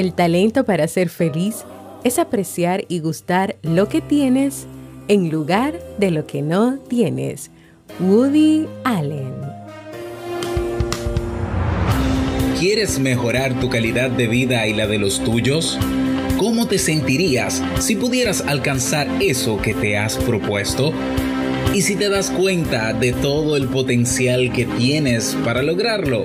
El talento para ser feliz es apreciar y gustar lo que tienes en lugar de lo que no tienes. Woody Allen. ¿Quieres mejorar tu calidad de vida y la de los tuyos? ¿Cómo te sentirías si pudieras alcanzar eso que te has propuesto? ¿Y si te das cuenta de todo el potencial que tienes para lograrlo?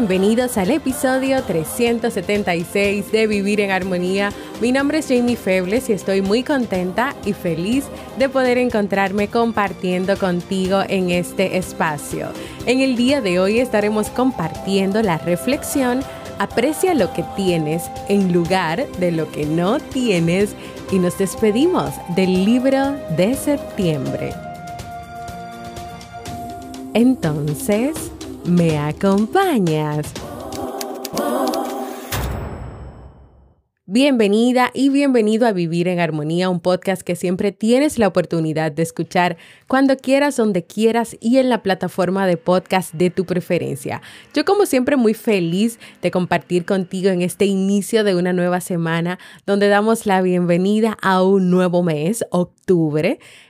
Bienvenidos al episodio 376 de Vivir en Armonía. Mi nombre es Jamie Febles y estoy muy contenta y feliz de poder encontrarme compartiendo contigo en este espacio. En el día de hoy estaremos compartiendo la reflexión Aprecia lo que tienes en lugar de lo que no tienes y nos despedimos del libro de septiembre. Entonces, ¿Me acompañas? Bienvenida y bienvenido a Vivir en Armonía, un podcast que siempre tienes la oportunidad de escuchar cuando quieras, donde quieras y en la plataforma de podcast de tu preferencia. Yo como siempre muy feliz de compartir contigo en este inicio de una nueva semana donde damos la bienvenida a un nuevo mes, octubre,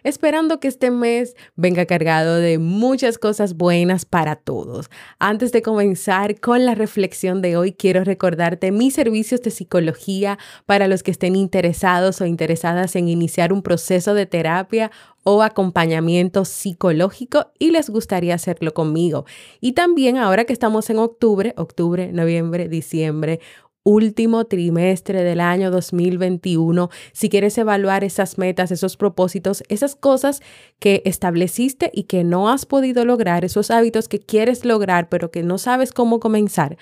esperando que este mes venga cargado de muchas cosas buenas para todos. Antes de comenzar con la reflexión de hoy, quiero recordarte mis servicios de psicología para los que estén interesados o interesadas en iniciar un proceso de terapia o acompañamiento psicológico y les gustaría hacerlo conmigo. Y también ahora que estamos en octubre, octubre, noviembre, diciembre, último trimestre del año 2021, si quieres evaluar esas metas, esos propósitos, esas cosas que estableciste y que no has podido lograr, esos hábitos que quieres lograr pero que no sabes cómo comenzar,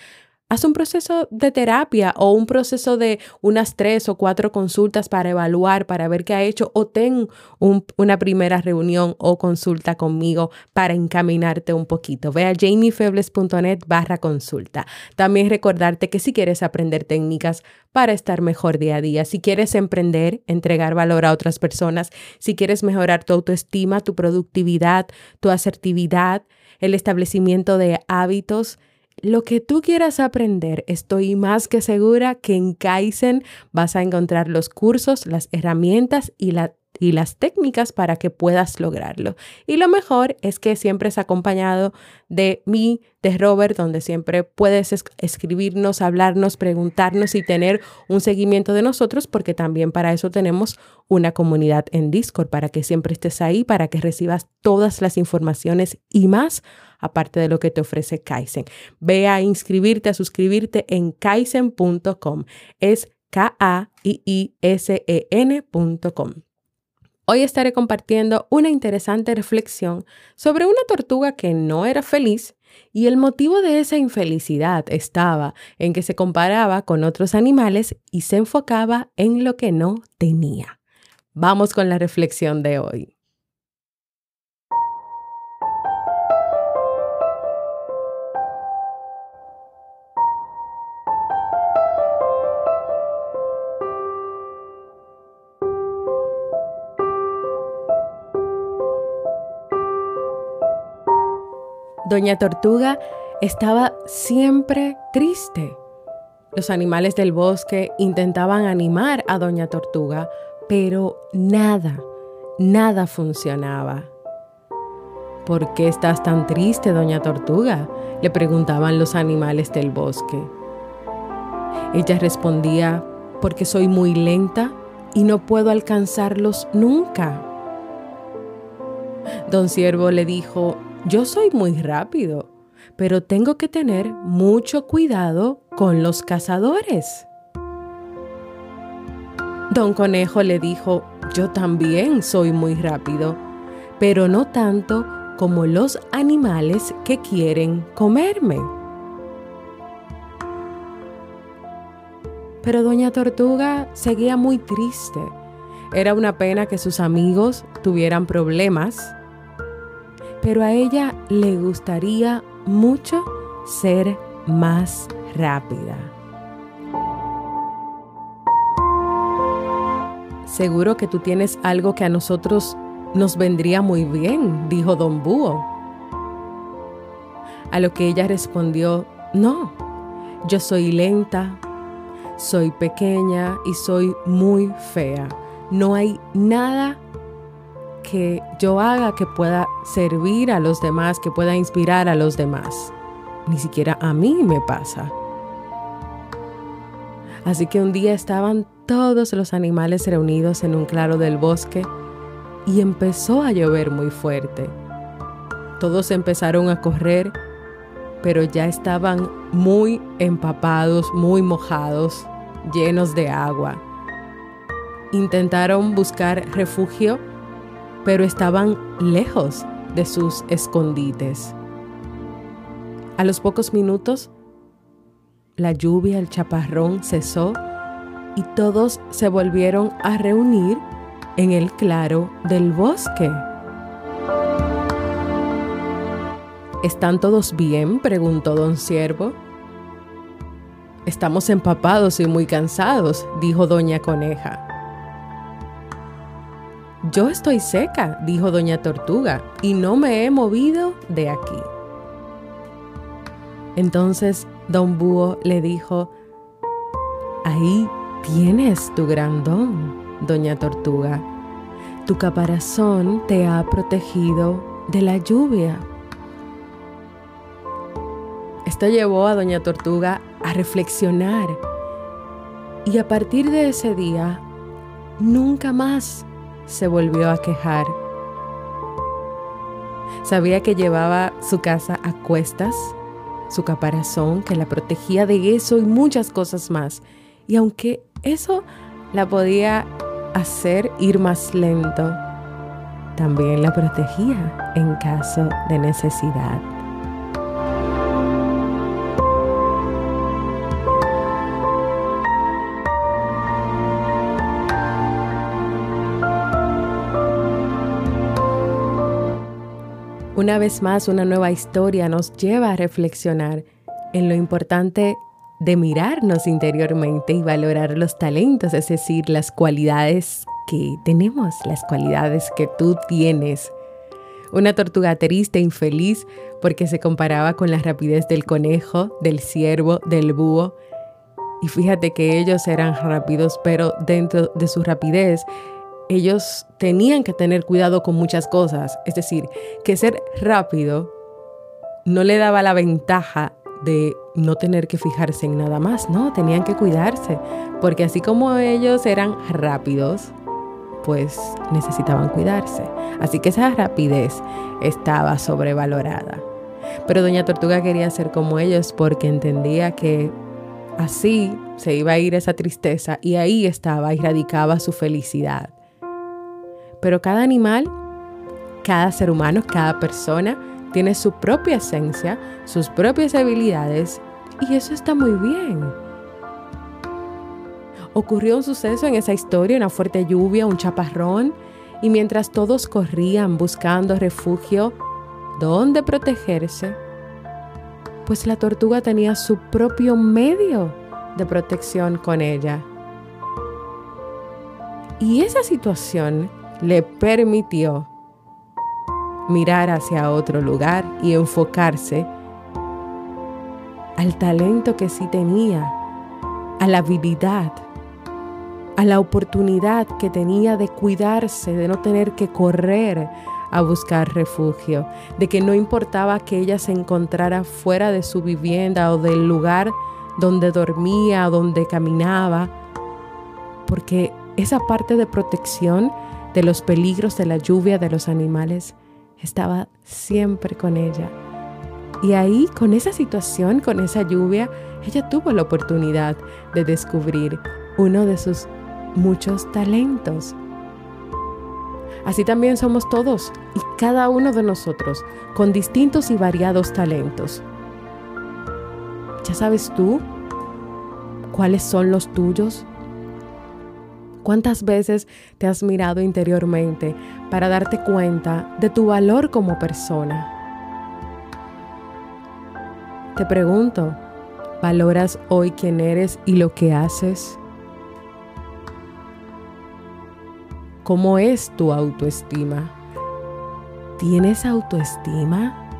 Haz un proceso de terapia o un proceso de unas tres o cuatro consultas para evaluar, para ver qué ha hecho, o ten una primera reunión o consulta conmigo para encaminarte un poquito. Ve a jamiefebles.net barra consulta. También recordarte que si quieres aprender técnicas para estar mejor día a día, si quieres emprender, entregar valor a otras personas, si quieres mejorar tu autoestima, tu productividad, tu asertividad, el establecimiento de hábitos, lo que tú quieras aprender, estoy más que segura que en Kaizen vas a encontrar los cursos, las herramientas y, y las técnicas para que puedas lograrlo. Y lo mejor es que siempre es acompañado de mí, de Robert, donde siempre puedes escribirnos, hablarnos, preguntarnos y tener un seguimiento de nosotros, porque también para eso tenemos una comunidad en Discord, para que siempre estés ahí, para que recibas todas las informaciones y más aparte de lo que te ofrece Kaizen. Ve a inscribirte, a suscribirte en kaizen.com. Es K-A-I-I-S-E-N.com. Hoy estaré compartiendo una interesante reflexión sobre una tortuga que no era feliz y el motivo de esa infelicidad estaba en que se comparaba con otros animales y se enfocaba en lo que no tenía. Vamos con la reflexión de hoy. Doña Tortuga estaba siempre triste. Los animales del bosque intentaban animar a Doña Tortuga, pero nada, nada funcionaba. ¿Por qué estás tan triste, Doña Tortuga? le preguntaban los animales del bosque. Ella respondía, porque soy muy lenta y no puedo alcanzarlos nunca. Don Siervo le dijo, yo soy muy rápido, pero tengo que tener mucho cuidado con los cazadores. Don Conejo le dijo, yo también soy muy rápido, pero no tanto como los animales que quieren comerme. Pero Doña Tortuga seguía muy triste. Era una pena que sus amigos tuvieran problemas, pero a ella le gustaría mucho ser más rápida. Seguro que tú tienes algo que a nosotros nos vendría muy bien, dijo don Búho. A lo que ella respondió, no, yo soy lenta, soy pequeña y soy muy fea. No hay nada que yo haga que pueda servir a los demás, que pueda inspirar a los demás. Ni siquiera a mí me pasa. Así que un día estaban todos los animales reunidos en un claro del bosque y empezó a llover muy fuerte. Todos empezaron a correr, pero ya estaban muy empapados, muy mojados, llenos de agua. Intentaron buscar refugio, pero estaban lejos de sus escondites. A los pocos minutos, la lluvia, el chaparrón cesó y todos se volvieron a reunir en el claro del bosque. ¿Están todos bien? preguntó don Siervo. Estamos empapados y muy cansados, dijo doña Coneja. Yo estoy seca, dijo doña Tortuga, y no me he movido de aquí. Entonces don Búho le dijo, ahí tienes tu gran don doña Tortuga. Tu caparazón te ha protegido de la lluvia. Esto llevó a doña Tortuga a reflexionar y a partir de ese día nunca más se volvió a quejar. Sabía que llevaba su casa a cuestas, su caparazón que la protegía de eso y muchas cosas más. Y aunque eso la podía hacer ir más lento, también la protegía en caso de necesidad. Una vez más, una nueva historia nos lleva a reflexionar en lo importante de mirarnos interiormente y valorar los talentos, es decir, las cualidades que tenemos, las cualidades que tú tienes. Una tortuga triste, infeliz, porque se comparaba con la rapidez del conejo, del ciervo, del búho. Y fíjate que ellos eran rápidos, pero dentro de su rapidez, ellos tenían que tener cuidado con muchas cosas. Es decir, que ser rápido no le daba la ventaja de no tener que fijarse en nada más, no, tenían que cuidarse, porque así como ellos eran rápidos, pues necesitaban cuidarse. Así que esa rapidez estaba sobrevalorada. Pero Doña Tortuga quería ser como ellos porque entendía que así se iba a ir esa tristeza y ahí estaba y radicaba su felicidad. Pero cada animal, cada ser humano, cada persona tiene su propia esencia, sus propias habilidades y eso está muy bien. Ocurrió un suceso en esa historia, una fuerte lluvia, un chaparrón, y mientras todos corrían buscando refugio, ¿dónde protegerse? Pues la tortuga tenía su propio medio de protección con ella. Y esa situación le permitió mirar hacia otro lugar y enfocarse al talento que sí tenía, a la habilidad, a la oportunidad que tenía de cuidarse, de no tener que correr a buscar refugio, de que no importaba que ella se encontrara fuera de su vivienda o del lugar donde dormía, donde caminaba, porque esa parte de protección de los peligros de la lluvia de los animales estaba siempre con ella. Y ahí, con esa situación, con esa lluvia, ella tuvo la oportunidad de descubrir uno de sus muchos talentos. Así también somos todos y cada uno de nosotros con distintos y variados talentos. ¿Ya sabes tú cuáles son los tuyos? ¿Cuántas veces te has mirado interiormente para darte cuenta de tu valor como persona? Te pregunto, ¿valoras hoy quién eres y lo que haces? ¿Cómo es tu autoestima? ¿Tienes autoestima?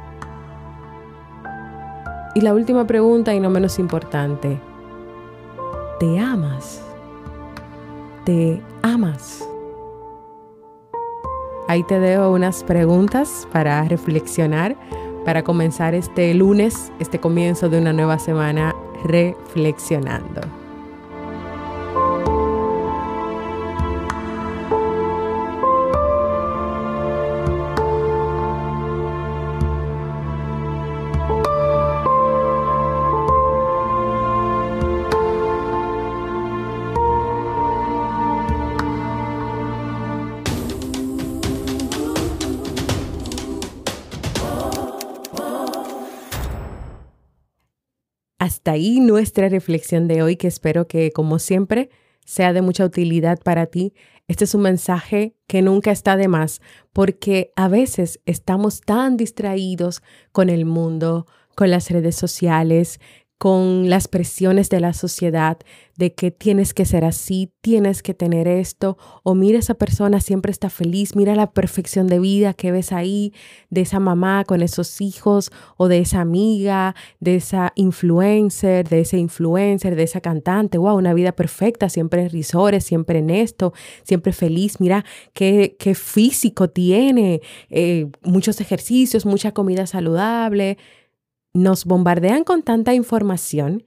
Y la última pregunta y no menos importante, ¿te amas? ¿Te amas? Ahí te dejo unas preguntas para reflexionar, para comenzar este lunes, este comienzo de una nueva semana reflexionando. Hasta ahí nuestra reflexión de hoy, que espero que, como siempre, sea de mucha utilidad para ti. Este es un mensaje que nunca está de más, porque a veces estamos tan distraídos con el mundo, con las redes sociales, con las presiones de la sociedad de que tienes que ser así, tienes que tener esto, o mira esa persona siempre está feliz, mira la perfección de vida que ves ahí, de esa mamá con esos hijos, o de esa amiga, de esa influencer, de ese influencer, de esa cantante, wow, una vida perfecta, siempre en risores, siempre en esto, siempre feliz, mira qué, qué físico tiene, eh, muchos ejercicios, mucha comida saludable nos bombardean con tanta información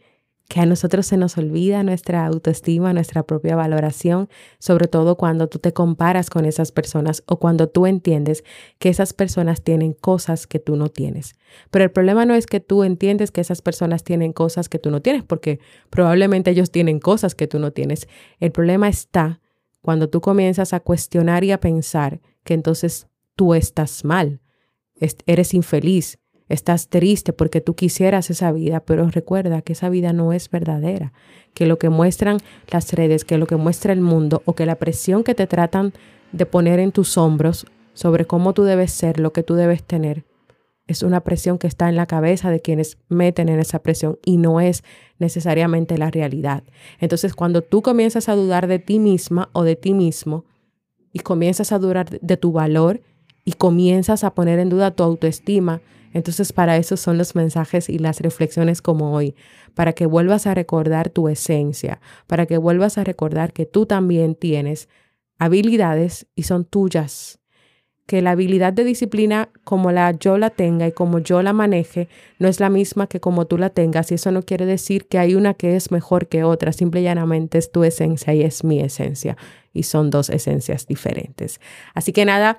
que a nosotros se nos olvida nuestra autoestima, nuestra propia valoración, sobre todo cuando tú te comparas con esas personas o cuando tú entiendes que esas personas tienen cosas que tú no tienes. Pero el problema no es que tú entiendes que esas personas tienen cosas que tú no tienes, porque probablemente ellos tienen cosas que tú no tienes. El problema está cuando tú comienzas a cuestionar y a pensar que entonces tú estás mal, eres infeliz, Estás triste porque tú quisieras esa vida, pero recuerda que esa vida no es verdadera, que lo que muestran las redes, que lo que muestra el mundo o que la presión que te tratan de poner en tus hombros sobre cómo tú debes ser, lo que tú debes tener, es una presión que está en la cabeza de quienes meten en esa presión y no es necesariamente la realidad. Entonces, cuando tú comienzas a dudar de ti misma o de ti mismo y comienzas a dudar de tu valor y comienzas a poner en duda tu autoestima, entonces para eso son los mensajes y las reflexiones como hoy, para que vuelvas a recordar tu esencia, para que vuelvas a recordar que tú también tienes habilidades y son tuyas. Que la habilidad de disciplina como la yo la tenga y como yo la maneje no es la misma que como tú la tengas y eso no quiere decir que hay una que es mejor que otra, simple y llanamente es tu esencia y es mi esencia y son dos esencias diferentes. Así que nada,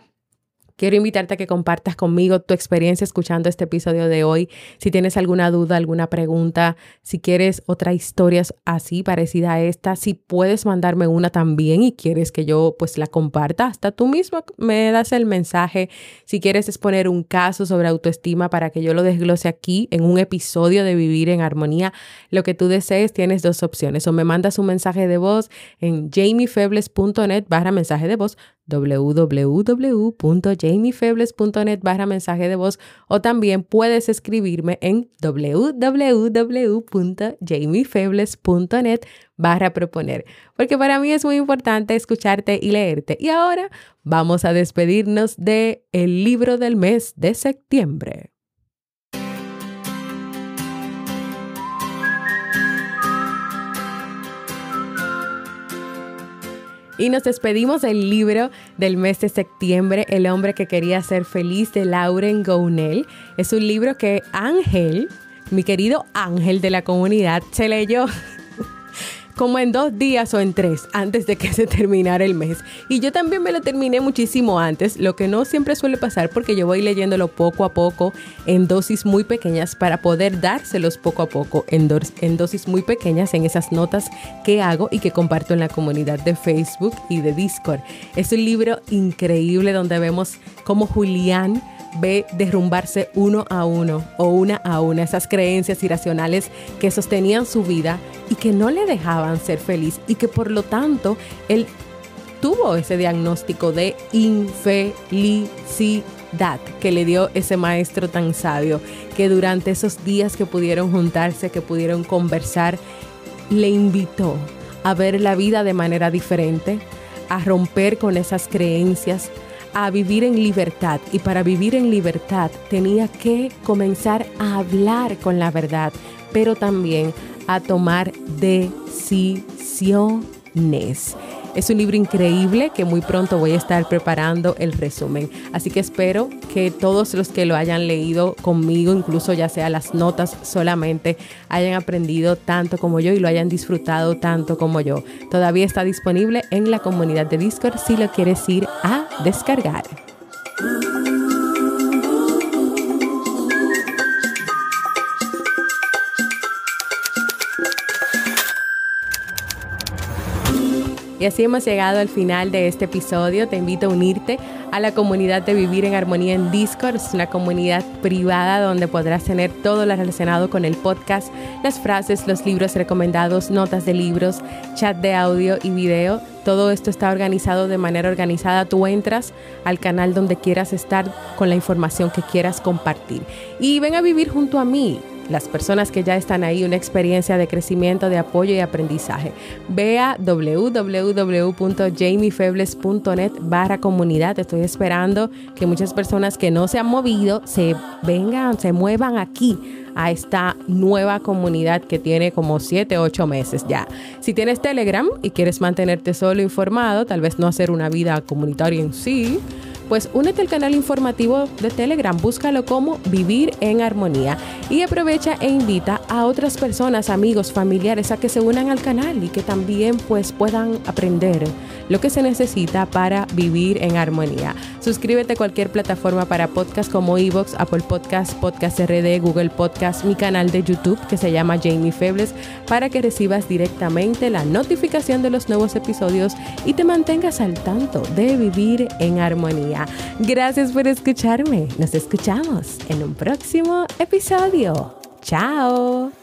Quiero invitarte a que compartas conmigo tu experiencia escuchando este episodio de hoy. Si tienes alguna duda, alguna pregunta, si quieres otra historia así parecida a esta, si puedes mandarme una también y quieres que yo pues la comparta, hasta tú mismo me das el mensaje. Si quieres exponer un caso sobre autoestima para que yo lo desglose aquí en un episodio de Vivir en Armonía, lo que tú desees, tienes dos opciones. O me mandas un mensaje de voz en jamiefebles.net barra mensaje de voz www.jamiefebles.net barra mensaje de voz o también puedes escribirme en www.jamiefebles.net barra proponer, porque para mí es muy importante escucharte y leerte. Y ahora vamos a despedirnos de el libro del mes de septiembre. Y nos despedimos del libro del mes de septiembre, El hombre que quería ser feliz, de Lauren Gounel. Es un libro que Ángel, mi querido Ángel de la comunidad, se leyó. Como en dos días o en tres antes de que se terminara el mes. Y yo también me lo terminé muchísimo antes, lo que no siempre suele pasar porque yo voy leyéndolo poco a poco en dosis muy pequeñas para poder dárselos poco a poco en, en dosis muy pequeñas en esas notas que hago y que comparto en la comunidad de Facebook y de Discord. Es un libro increíble donde vemos cómo Julián ve derrumbarse uno a uno o una a una esas creencias irracionales que sostenían su vida y que no le dejaban ser feliz y que por lo tanto él tuvo ese diagnóstico de infelicidad que le dio ese maestro tan sabio que durante esos días que pudieron juntarse, que pudieron conversar, le invitó a ver la vida de manera diferente, a romper con esas creencias, a vivir en libertad y para vivir en libertad tenía que comenzar a hablar con la verdad, pero también a tomar decisiones. Es un libro increíble que muy pronto voy a estar preparando el resumen. Así que espero que todos los que lo hayan leído conmigo, incluso ya sea las notas solamente, hayan aprendido tanto como yo y lo hayan disfrutado tanto como yo. Todavía está disponible en la comunidad de Discord si lo quieres ir a descargar. Y así hemos llegado al final de este episodio. Te invito a unirte a la comunidad de Vivir en Armonía en Discord. Es una comunidad privada donde podrás tener todo lo relacionado con el podcast, las frases, los libros recomendados, notas de libros, chat de audio y video. Todo esto está organizado de manera organizada. Tú entras al canal donde quieras estar con la información que quieras compartir. Y ven a vivir junto a mí las personas que ya están ahí una experiencia de crecimiento, de apoyo y aprendizaje. Ve a www.jamiefebles.net barra comunidad. Estoy esperando que muchas personas que no se han movido se vengan, se muevan aquí a esta nueva comunidad que tiene como 7, 8 meses ya. Si tienes Telegram y quieres mantenerte solo informado, tal vez no hacer una vida comunitaria en sí, pues únete al canal informativo de Telegram, búscalo como Vivir en Armonía y aprovecha e invita a otras personas, amigos, familiares a que se unan al canal y que también pues puedan aprender lo que se necesita para vivir en armonía. Suscríbete a cualquier plataforma para podcast como Evox, Apple Podcast, Podcast RD, Google Podcast, mi canal de YouTube que se llama Jamie Febles para que recibas directamente la notificación de los nuevos episodios y te mantengas al tanto de vivir en armonía. Gracias por escucharme. Nos escuchamos en un próximo episodio. Chao.